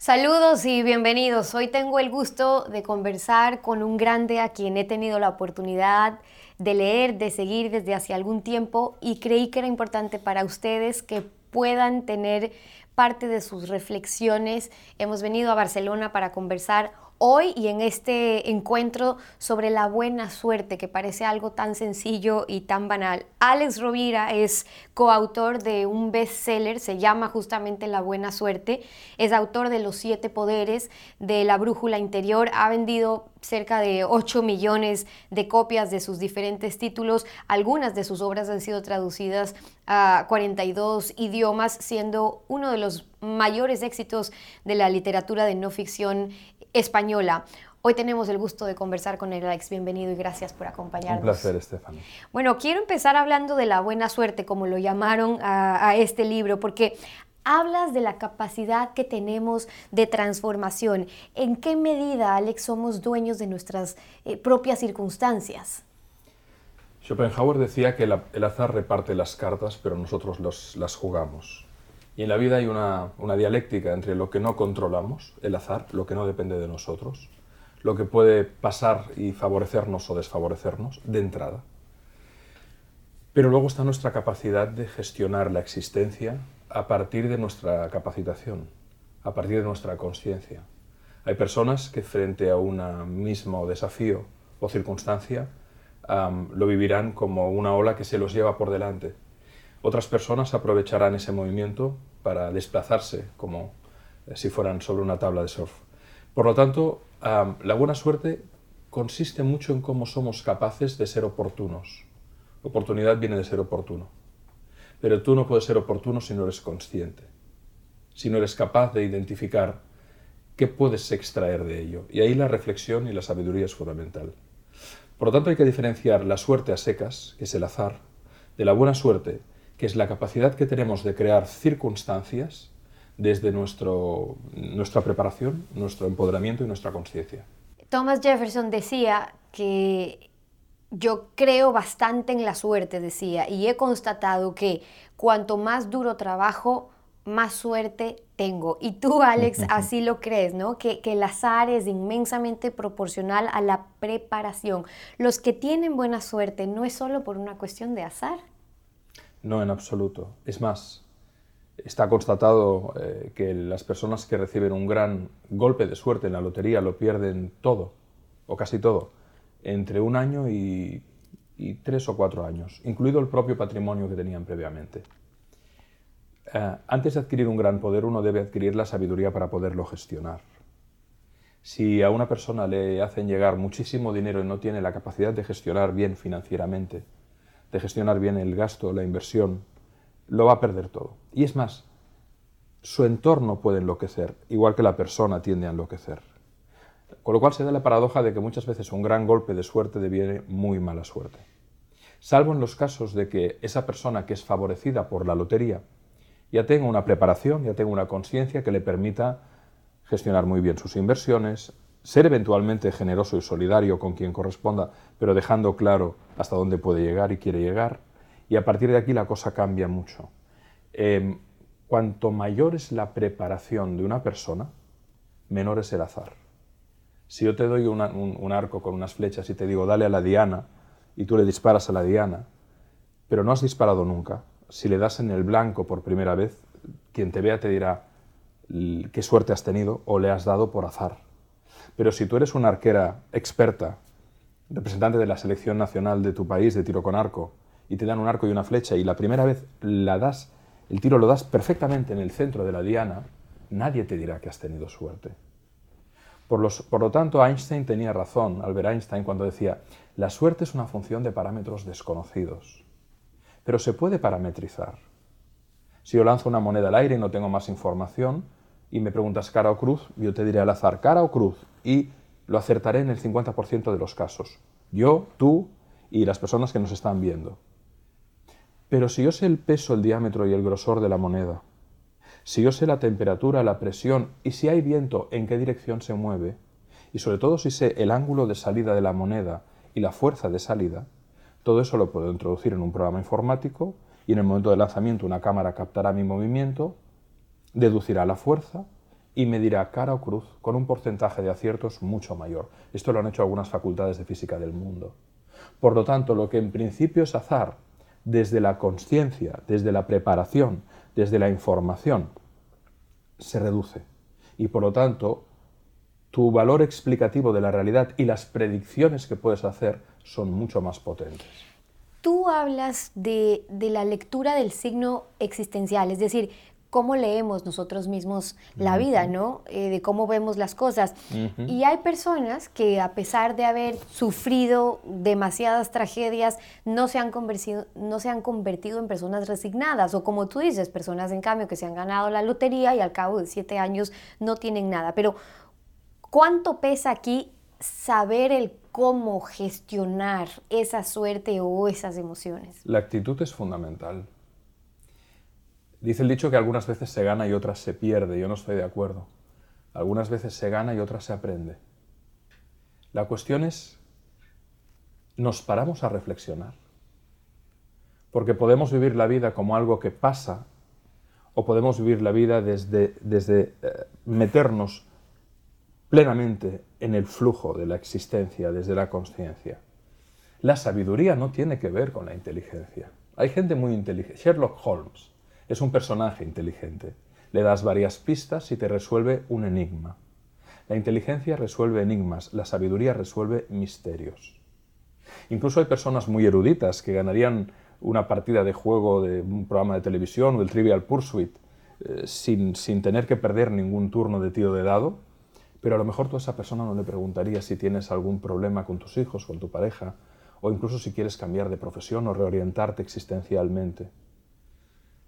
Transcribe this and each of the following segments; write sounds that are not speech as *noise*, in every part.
Saludos y bienvenidos. Hoy tengo el gusto de conversar con un grande a quien he tenido la oportunidad de leer, de seguir desde hace algún tiempo y creí que era importante para ustedes que puedan tener parte de sus reflexiones. Hemos venido a Barcelona para conversar hoy y en este encuentro sobre la buena suerte, que parece algo tan sencillo y tan banal. Alex Rovira es coautor de un bestseller, se llama justamente La buena suerte, es autor de Los siete poderes, de La brújula interior, ha vendido cerca de 8 millones de copias de sus diferentes títulos. Algunas de sus obras han sido traducidas a 42 idiomas, siendo uno de los mayores éxitos de la literatura de no ficción española. Hoy tenemos el gusto de conversar con el Alex. Bienvenido y gracias por acompañarnos. Un placer, Estefano. Bueno, quiero empezar hablando de la buena suerte, como lo llamaron a, este libro, porque hablas de la capacidad que tenemos de transformación. ¿En qué medida, Alex, somos dueños de nuestras eh, propias circunstancias? Schopenhauer decía que el azar reparte las cartas, pero nosotros las jugamos. Y en la vida hay una, dialéctica entre lo que no controlamos, el azar, lo que no depende de nosotros, lo que puede pasar y favorecernos o desfavorecernos de entrada. Pero luego está nuestra capacidad de gestionar la existencia a partir de nuestra capacitación, a partir de nuestra conciencia. Hay personas que frente a un mismo desafío o circunstancia lo vivirán como una ola que se los lleva por delante. Otras personas aprovecharán ese movimiento para desplazarse como eh, si fueran sobre una tabla de surf. Por lo tanto, la buena suerte consiste mucho en cómo somos capaces de ser oportunos. Oportunidad viene de ser oportuno. Pero tú no puedes ser oportuno si no eres consciente, si no eres capaz de identificar qué puedes extraer de ello. Y ahí la reflexión y la sabiduría es fundamental. Por lo tanto, hay que diferenciar la suerte a secas, que es el azar, de la buena suerte, que es la capacidad que tenemos de crear circunstancias desde nuestro, nuestra preparación, nuestro empoderamiento y nuestra conciencia. Thomas Jefferson decía que yo creo bastante en la suerte, decía, y he constatado que cuanto más duro trabajo, más suerte tengo. Y tú, Alex, *laughs* así lo crees, ¿no? Que, que, el azar es inmensamente proporcional a la preparación. Los que tienen buena suerte no es solo por una cuestión de azar. No, en absoluto. Es más, está constatado eh, que las personas que reciben un gran golpe de suerte en la lotería lo pierden todo, o casi todo, entre un año y, tres o cuatro años, incluido el propio patrimonio que tenían previamente. Eh, antes de adquirir un gran poder, uno debe adquirir la sabiduría para poderlo gestionar. Si a una persona le hacen llegar muchísimo dinero y no tiene la capacidad de gestionar bien financieramente, de gestionar bien el gasto, la inversión, lo va a perder todo. Y es más, su entorno puede enloquecer, igual que la persona tiende a enloquecer. Con lo cual se da la paradoja de que muchas veces un gran golpe de suerte deviene muy mala suerte. Salvo en los casos de que esa persona que es favorecida por la lotería ya tenga una preparación, ya tenga una conciencia que le permita gestionar muy bien sus inversiones, ser eventualmente generoso y solidario con quien corresponda, pero dejando claro hasta dónde puede llegar y quiere llegar. Y a partir de aquí la cosa cambia mucho. Em, cuanto mayor es la preparación de una persona, menor es el azar. Si yo te doy un, arco con unas flechas y te digo, dale a la diana, y tú le disparas a la diana, pero no has disparado nunca, si le das en el blanco por primera vez, quien te vea te dirá qué suerte has tenido o le has dado por azar. Pero si tú eres una arquera experta, representante de la selección nacional de tu país de tiro con arco, y te dan un arco y una flecha y la primera vez la das, el tiro lo das perfectamente en el centro de la diana, nadie te dirá que has tenido suerte. Por, por, lo tanto, Einstein tenía razón, Albert Einstein, cuando decía, la suerte es una función de parámetros desconocidos, pero se puede parametrizar. Si yo lanzo una moneda al aire y no tengo más información, y me preguntas cara o cruz, yo te diré al azar cara o cruz y lo acertaré en el 50% de los casos. Yo, tú y las personas que nos están viendo. Pero si yo sé el peso, el diámetro y el grosor de la moneda, si yo sé la temperatura, la presión y si hay viento, en qué dirección se mueve, y sobre todo si sé el ángulo de salida de la moneda y la fuerza de salida, todo eso lo puedo introducir en un programa informático y en el momento del lanzamiento una cámara captará mi movimiento deducirá la fuerza y me dirá cara o cruz con un porcentaje de aciertos mucho mayor. Esto lo han hecho algunas facultades de física del mundo. Por lo tanto, lo que en principio es azar, desde la conciencia, desde la preparación, desde la información, se reduce. Y por lo tanto, tu valor explicativo de la realidad y las predicciones que puedes hacer son mucho más potentes. Tú hablas de, la lectura del signo existencial, es decir, cómo leemos nosotros mismos la vida, ¿no? Eh, de cómo vemos las cosas. Y hay personas que a pesar de haber sufrido demasiadas tragedias, no se, han convertido, no se han convertido en personas resignadas, o como tú dices, personas en cambio que se han ganado la lotería y al cabo de siete años no tienen nada. Pero, ¿cuánto pesa aquí saber el cómo gestionar esa suerte o esas emociones? La actitud es fundamental. Dice el dicho que algunas veces se gana y otras se pierde. Yo no estoy de acuerdo. Algunas veces se gana y otras se aprende. La cuestión es, ¿nos paramos a reflexionar? Porque podemos vivir la vida como algo que pasa o podemos vivir la vida desde, desde eh, meternos plenamente en el flujo de la existencia, desde la conciencia. La sabiduría no tiene que ver con la inteligencia. Hay gente muy inteligente. Sherlock Holmes es un personaje inteligente. Le das varias pistas y te resuelve un enigma. La inteligencia resuelve enigmas, la sabiduría resuelve misterios. Incluso hay personas muy eruditas que ganarían una partida de juego de un programa de televisión o del Trivial Pursuit eh, sin, sin tener que perder ningún turno de tiro de dado, pero a lo mejor tú a esa persona no le preguntarías si tienes algún problema con tus hijos, con tu pareja, o incluso si quieres cambiar de profesión o reorientarte existencialmente.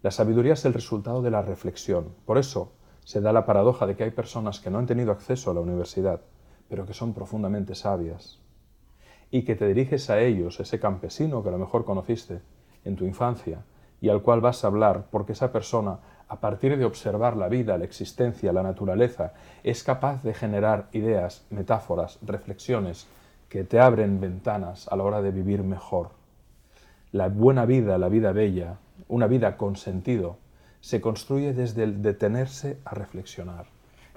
La sabiduría es el resultado de la reflexión. Por eso se da la paradoja de que hay personas que no han tenido acceso a la universidad, pero que son profundamente sabias. Y que te diriges a ellos, ese campesino que a lo mejor conociste en tu infancia, y al cual vas a hablar porque esa persona, a partir de observar la vida, la existencia, la naturaleza, es capaz de generar ideas, metáforas, reflexiones que te abren ventanas a la hora de vivir mejor. La buena vida, la vida bella, una vida con sentido, se construye desde el detenerse a reflexionar,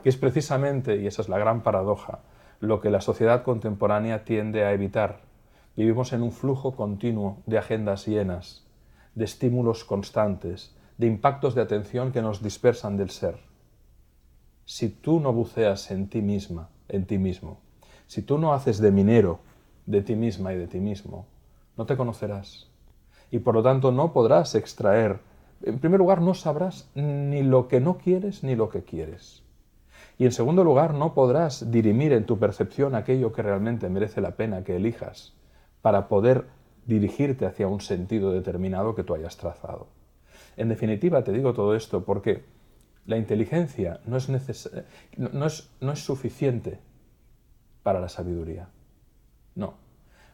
que es precisamente, y esa es la gran paradoja, lo que la sociedad contemporánea tiende a evitar. Vivimos en un flujo continuo de agendas llenas, de estímulos constantes, de impactos de atención que nos dispersan del ser. Si tú no buceas en ti misma, en ti mismo, si tú no haces de minero de ti misma y de ti mismo, no te conocerás y por lo tanto no podrás extraer. En primer lugar, no sabrás ni lo que no quieres ni lo que quieres. Y en segundo lugar, no podrás dirimir en tu percepción aquello que realmente merece la pena que elijas para poder dirigirte hacia un sentido determinado que tú hayas trazado. En definitiva, te digo todo esto porque la inteligencia no es, no es, no es suficiente para la sabiduría. No,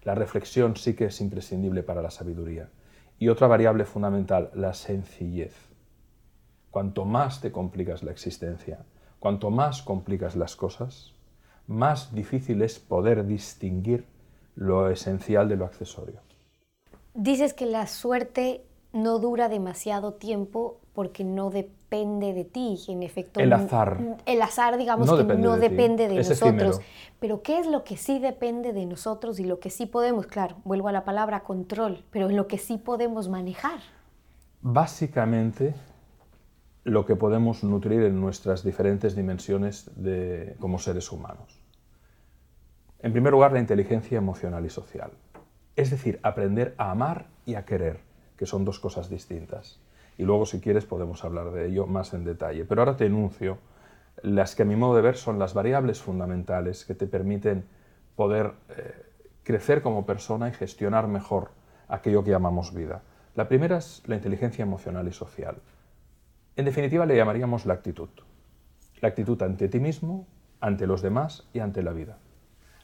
la reflexión sí que es imprescindible para la sabiduría. Y otra variable fundamental, la sencillez. Cuanto más te complicas la existencia, cuanto más complicas las cosas, más difícil es poder distinguir lo esencial de lo accesorio. Dices que la suerte no dura demasiado tiempo porque no depende de ti, en efecto. El azar. El azar, digamos que no depende de nosotros. Pero ¿qué es lo que sí depende de nosotros y lo que sí podemos? Claro, vuelvo a la palabra control, pero en lo que sí podemos manejar. Básicamente, lo que podemos nutrir en nuestras diferentes dimensiones de, como seres humanos. En primer lugar, la inteligencia emocional y social. Es decir, aprender a amar y a querer, que son dos cosas distintas y luego si quieres podemos hablar de ello más en detalle. Pero ahora te enuncio las que a mi modo de ver son las variables fundamentales que te permiten poder eh, crecer como persona y gestionar mejor aquello que llamamos vida. La primera es la inteligencia emocional y social. En definitiva le llamaríamos la actitud. La actitud ante ti mismo, ante los demás y ante la vida.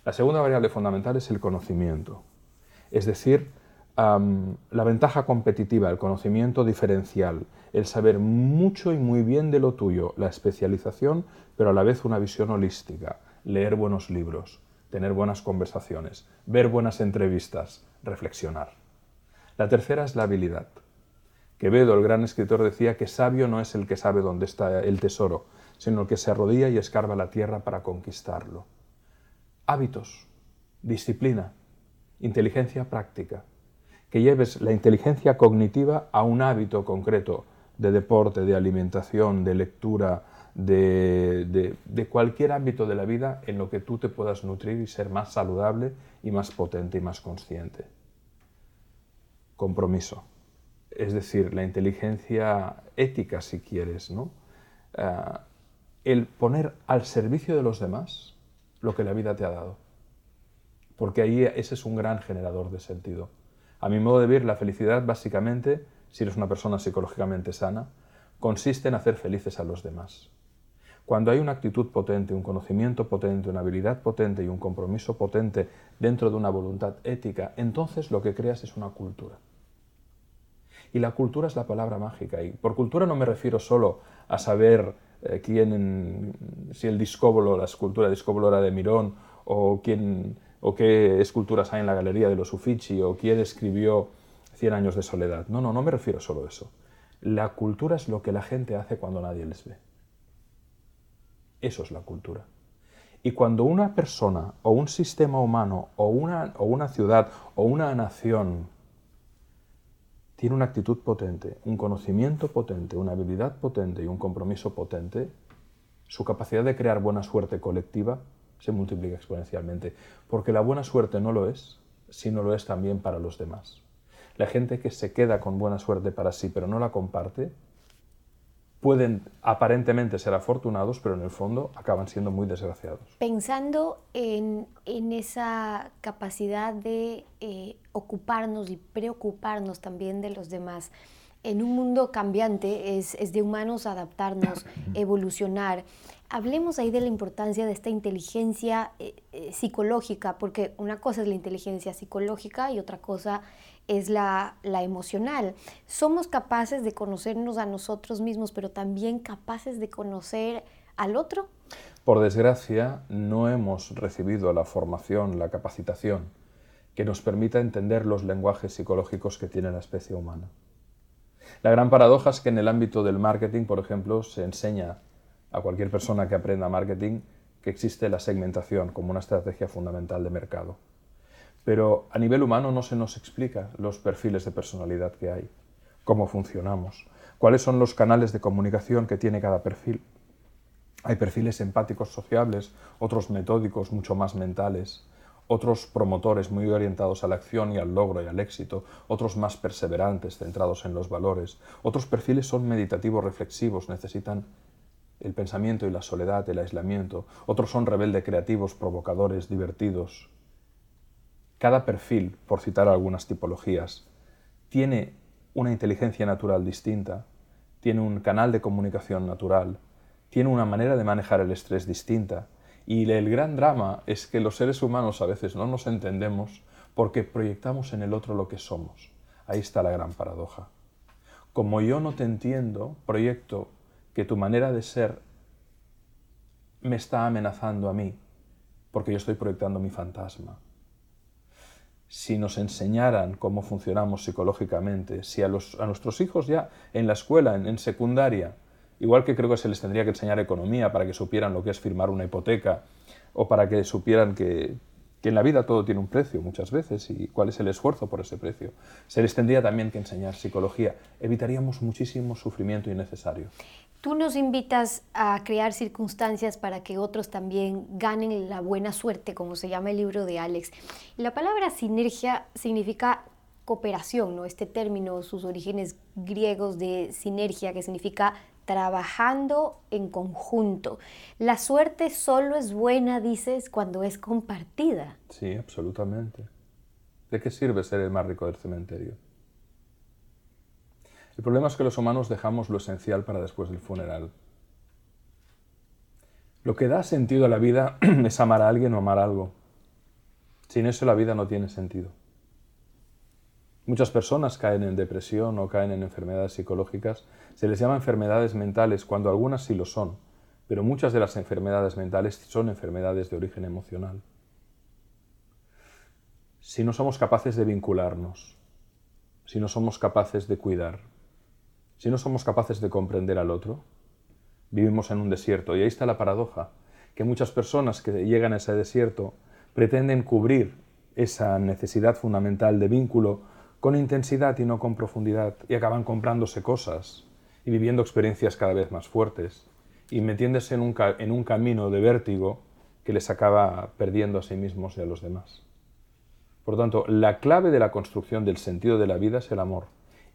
La segunda variable fundamental es el conocimiento, es decir, la ventaja competitiva, el conocimiento diferencial, el saber mucho y muy bien de lo tuyo, la especialización, pero a la vez una visión holística, leer buenos libros, tener buenas conversaciones, ver buenas entrevistas, reflexionar. La tercera es la habilidad. Quevedo, el gran escritor, decía que sabio no es el que sabe dónde está el tesoro, sino el que se arrodilla y escarba la tierra para conquistarlo. Hábitos, disciplina, inteligencia práctica. Que lleves la inteligencia cognitiva a un hábito concreto de deporte, de alimentación, de lectura, de, cualquier ámbito de la vida en lo que tú te puedas nutrir y ser más saludable y más potente y más consciente. Compromiso. Es decir, la inteligencia ética, si quieres, ¿no? Eh, el poner al servicio de los demás lo que la vida te ha dado. Porque ahí ese es un gran generador de sentido. A mi modo de ver, la felicidad básicamente, si eres una persona psicológicamente sana, consiste en hacer felices a los demás. Cuando hay una actitud potente, un conocimiento potente, una habilidad potente y un compromiso potente dentro de una voluntad ética, entonces lo que creas es una cultura. Y la cultura es la palabra mágica. Y por cultura no me refiero solo a saber eh, quién, si el discóbolo, la escultura discóbolo era de Mirón, o, quién, o qué esculturas hay en la galería de los Uffizi, o quién escribió Cien años de soledad. No, no, no me refiero solo a eso. La cultura es lo que la gente hace cuando nadie les ve. Eso es la cultura. Y cuando una persona o un sistema humano o una, o una ciudad o una nación tiene una actitud potente, un conocimiento potente, una habilidad potente y un compromiso potente, su capacidad de crear buena suerte colectiva se multiplica exponencialmente. Porque la buena suerte no lo es, sino lo es también para los demás. La gente que se queda con buena suerte para sí pero no la comparte, pueden aparentemente ser afortunados, pero en el fondo acaban siendo muy desgraciados. Pensando en, esa capacidad de eh, ocuparnos y preocuparnos también de los demás, en un mundo cambiante es, de humanos adaptarnos, *clears throat* evolucionar. Hablemos ahí de la importancia de esta inteligencia eh, eh, psicológica, porque una cosa es la inteligencia psicológica y otra cosa es la, emocional. Somos capaces de conocernos a nosotros mismos, pero también capaces de conocer al otro. Por desgracia, no hemos recibido la formación, la capacitación que nos permita entender los lenguajes psicológicos que tiene la especie humana. La gran paradoja es que en el ámbito del marketing, por ejemplo, se enseña a cualquier persona que aprenda marketing que existe la segmentación como una estrategia fundamental de mercado. Pero a nivel humano no se nos explica los perfiles de personalidad que hay, cómo funcionamos, cuáles son los canales de comunicación que tiene cada perfil. Hay perfiles empáticos sociables, otros metódicos, mucho más mentales, otros promotores muy orientados a la acción y al logro y al éxito, otros más perseverantes, centrados en los valores, otros perfiles son meditativos reflexivos, necesitan el pensamiento y la soledad, el aislamiento, otros son rebelde creativos, provocadores, divertidos, cada perfil, por citar algunas tipologías, tiene una inteligencia natural distinta, tiene un canal de comunicación natural, tiene una manera de manejar el estrés distinta. Y el gran drama es que los seres humanos a veces no nos entendemos porque proyectamos en el otro lo que somos. Ahí está la gran paradoja. Como yo no te entiendo, proyecto que tu manera de ser me está amenazando a mí, porque yo estoy proyectando mi fantasma. Si nos enseñaran cómo funcionamos psicológicamente, si a, nuestros hijos ya en la escuela, en, secundaria, igual que creo que se les tendría que enseñar economía para que supieran lo que es firmar una hipoteca o para que supieran que, que en la vida todo tiene un precio muchas veces y cuál es el esfuerzo por ese precio. Se les tendría también que enseñar psicología. Evitaríamos muchísimo sufrimiento innecesario. Tú nos invitas a crear circunstancias para que otros también ganen la buena suerte, como se llama el libro de Alex. La palabra sinergia significa cooperación, ¿no? Este término, sus orígenes griegos de sinergia, que significa trabajando en conjunto. La suerte solo es buena, dices, cuando es compartida. Sí, absolutamente. ¿De qué sirve ser el más rico del cementerio? El problema es que los humanos dejamos lo esencial para después del funeral. Lo que da sentido a la vida *clears throat* es amar a alguien o amar algo. Sin eso la vida no tiene sentido. Muchas personas caen en depresión o caen en enfermedades psicológicas. Se les llama enfermedades mentales cuando algunas sí lo son, pero muchas de las enfermedades mentales son enfermedades de origen emocional. Si no somos capaces de vincularnos, si no somos capaces de cuidar, si no somos capaces de comprender al otro, Vivimos en un desierto y ahí está la paradoja, que muchas personas que llegan a ese desierto pretenden cubrir esa necesidad fundamental de vínculo con intensidad y no con profundidad y acaban comprándose cosas y viviendo experiencias cada vez más fuertes y metiéndose en un, en un camino de vértigo que les acaba perdiendo a sí mismos y a los demás. Por tanto, la clave de la construcción del sentido de la vida es el amor.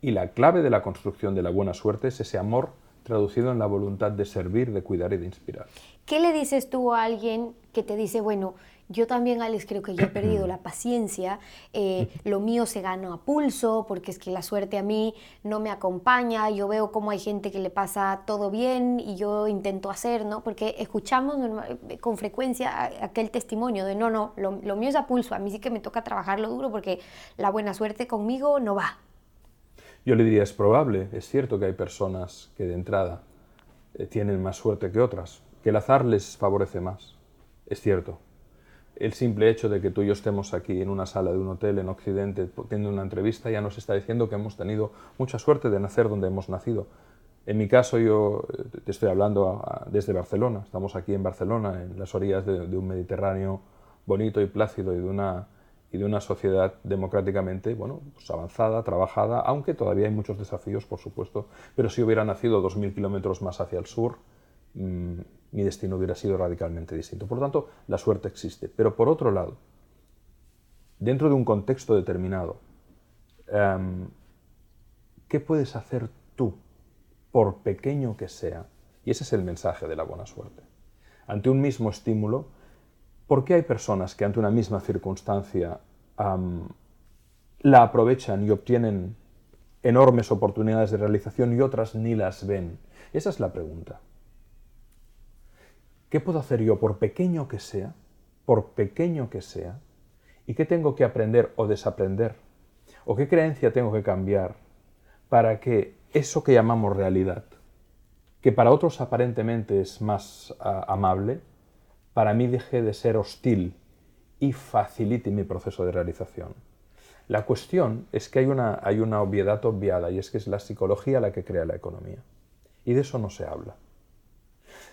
Y la clave de la construcción de la buena suerte es ese amor traducido en la voluntad de servir, de cuidar y de inspirar. ¿Qué le dices tú a alguien que te dice, bueno, yo también, Alex, creo que yo he *clears throat* perdido la paciencia, eh, lo mío se gana a pulso, porque es que la suerte a mí no me acompaña, yo veo cómo hay gente que le pasa todo bien y yo intento hacer, ¿no? Porque escuchamos con frecuencia aquel testimonio de, no, no, lo, mío es a pulso, a mí sí que me toca trabajarlo duro porque la buena suerte conmigo no va. Yo le diría, es probable, es cierto que hay personas que de entrada eh, tienen más suerte que otras, que el azar les favorece más, es cierto el simple hecho de que tú y yo estemos aquí en una sala de un hotel en Occidente teniendo una entrevista ya nos está diciendo que hemos tenido mucha suerte de nacer donde hemos nacido. En mi caso yo eh, te estoy hablando desde Barcelona, estamos aquí en Barcelona, en las orillas de, un Mediterráneo bonito y plácido y de una, y de una sociedad democráticamente bueno, pues avanzada, trabajada, aunque todavía hay muchos desafíos, por supuesto, pero si hubiera nacido 2.000 kilómetros más hacia el sur, mm, mi destino hubiera sido radicalmente distinto. Por lo tanto, la suerte existe. Pero por otro lado, dentro de un contexto determinado, em, ¿qué puedes hacer tú, por pequeño que sea? Y ese es el mensaje de la buena suerte. Ante un mismo estímulo, ¿por qué hay personas que ante una misma circunstancia la aprovechan y obtienen enormes oportunidades de realización y otras ni las ven? Esa es la pregunta. ¿Qué puedo hacer yo, por pequeño que sea, por pequeño que sea? ¿Y qué tengo que aprender o desaprender? ¿O qué creencia tengo que cambiar para que eso que llamamos realidad, que para otros aparentemente es más ah, amable, para mí deje de ser hostil y facilite mi proceso de realización? La cuestión es que hay una, hay una obviedad obviada y es que es la psicología la que crea la economía. Y de eso no se habla.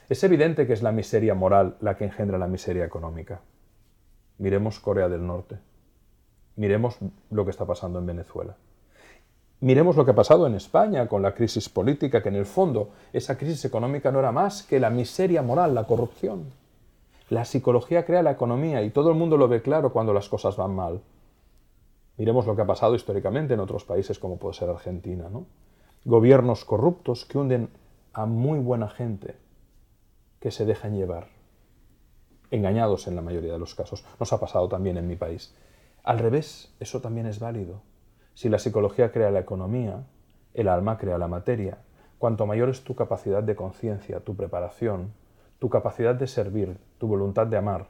Es evidente que es la miseria moral la que engendra la miseria económica. Miremos Corea del Norte. Miremos lo que está pasando en Venezuela. Miremos lo que ha pasado en España con la crisis política, que en el fondo esa crisis económica no era más que la miseria moral, la corrupción. La psicología crea la economía y todo el mundo lo ve claro cuando las cosas van mal. Miremos lo que ha pasado históricamente en otros países como puede ser Argentina. ¿no? Gobiernos corruptos que hunden a muy buena gente que se dejan llevar, engañados en la mayoría de los casos. Nos ha pasado también en mi país. Al revés, eso también es válido. Si la psicología crea la economía, el alma crea la materia. Cuanto mayor es tu capacidad de conciencia, tu preparación, tu capacidad de servir, tu voluntad de amar,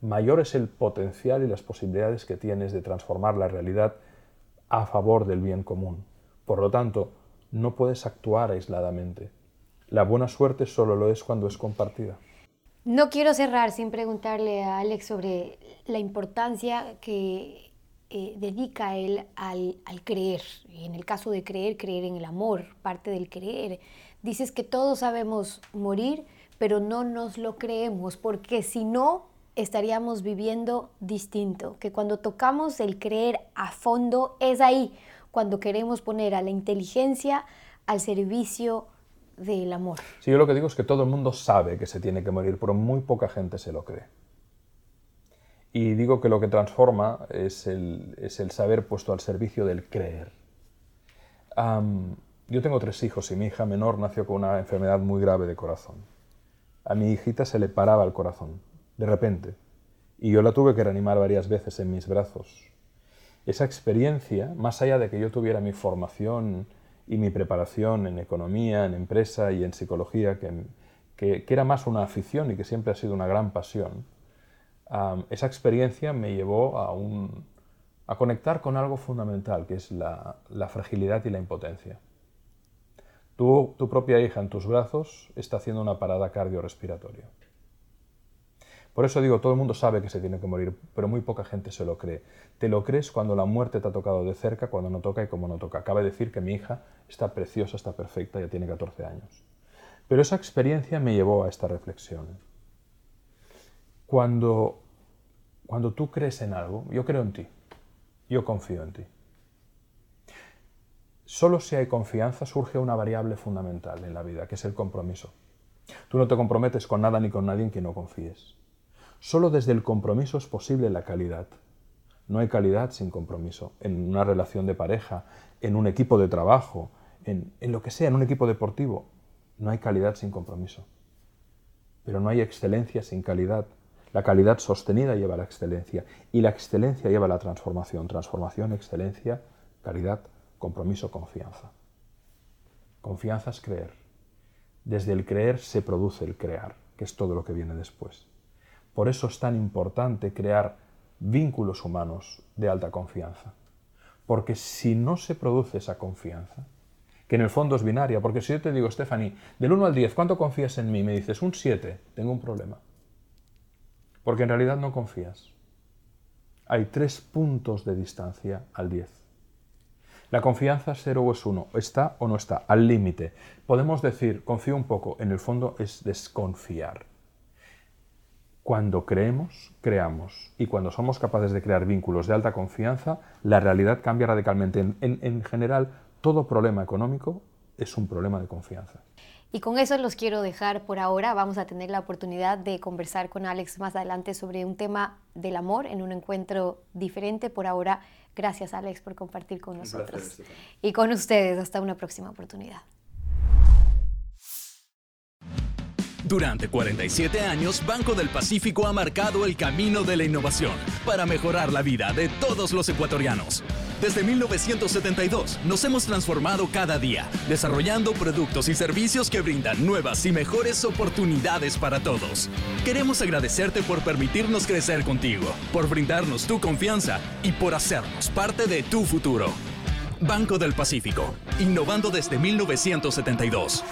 mayor es el potencial y las posibilidades que tienes de transformar la realidad a favor del bien común. Por lo tanto, no puedes actuar aisladamente. La buena suerte solo lo es cuando es compartida. No quiero cerrar sin preguntarle a Alex sobre la importancia que eh, dedica él al, al, creer. En el caso de creer, creer en el amor, parte del creer. Dices que todos sabemos morir, pero no nos lo creemos, porque si no, estaríamos viviendo distinto. Que cuando tocamos el creer a fondo, es ahí cuando queremos poner a la inteligencia al servicio del amor. Sí, yo lo que digo es que todo el mundo sabe que se tiene que morir, pero muy poca gente se lo cree. Y digo que lo que transforma es el, es el saber puesto al servicio del creer. yo tengo tres hijos y mi hija menor nació con una enfermedad muy grave de corazón. A mi hijita se le paraba el corazón, de repente, y yo la tuve que reanimar varias veces en mis brazos. Esa experiencia, más allá de que yo tuviera mi formación y mi preparación en economía, en empresa y en psicología, que, que, era más una afición y que siempre ha sido una gran pasión, esa experiencia me llevó a, un, a conectar con algo fundamental, que es la, la fragilidad y la impotencia. Tu, tu propia hija en tus brazos está haciendo una parada cardiorrespiratoria. Por eso digo, todo el mundo sabe que se tiene que morir, pero muy poca gente se lo cree. Te lo crees cuando la muerte te ha tocado de cerca, cuando no toca y como no toca. Acaba de decir que mi hija está preciosa, está perfecta, ya tiene 14 años. Pero esa experiencia me llevó a esta reflexión. Cuando, cuando tú crees en algo, yo creo en ti, yo confío en ti. Solo si hay confianza surge una variable fundamental en la vida, que es el compromiso. Tú no te comprometes con nada ni con nadie en quien no confíes. Solo desde el compromiso es posible la calidad. No hay calidad sin compromiso. En una relación de pareja, en un equipo de trabajo, en, en lo que sea, en un equipo deportivo, no hay calidad sin compromiso. Pero no hay excelencia sin calidad. La calidad sostenida lleva a la excelencia y la excelencia lleva a la transformación. Transformación, excelencia, calidad, compromiso, confianza. Confianza es creer. Desde el creer se produce el crear, que es todo lo que viene después. Por eso es tan importante crear vínculos humanos de alta confianza. Porque si no se produce esa confianza, que en el fondo es binaria, porque si yo te digo, Stephanie, del 1 al 10, ¿cuánto confías en mí? Me dices, un 7, tengo un problema. Porque en realidad no confías. Hay tres puntos de distancia al 10. La confianza es 0 o es 1, está o no está, al límite. Podemos decir, confío un poco, en el fondo es desconfiar. Cuando creemos, creamos. Y cuando somos capaces de crear vínculos de alta confianza, la realidad cambia radicalmente. En, en, en general, todo problema económico es un problema de confianza. Y con eso los quiero dejar por ahora. Vamos a tener la oportunidad de conversar con Alex más adelante sobre un tema del amor en un encuentro diferente. Por ahora, gracias Alex por compartir con nosotros. y con ustedes, hasta una próxima oportunidad. Durante 47 años, Banco del Pacífico ha marcado el camino de la innovación para mejorar la vida de todos los ecuatorianos. Desde 1972 nos hemos transformado cada día, desarrollando productos y servicios que brindan nuevas y mejores oportunidades para todos. Queremos agradecerte por permitirnos crecer contigo, por brindarnos tu confianza y por hacernos parte de tu futuro. Banco del Pacífico, innovando desde 1972.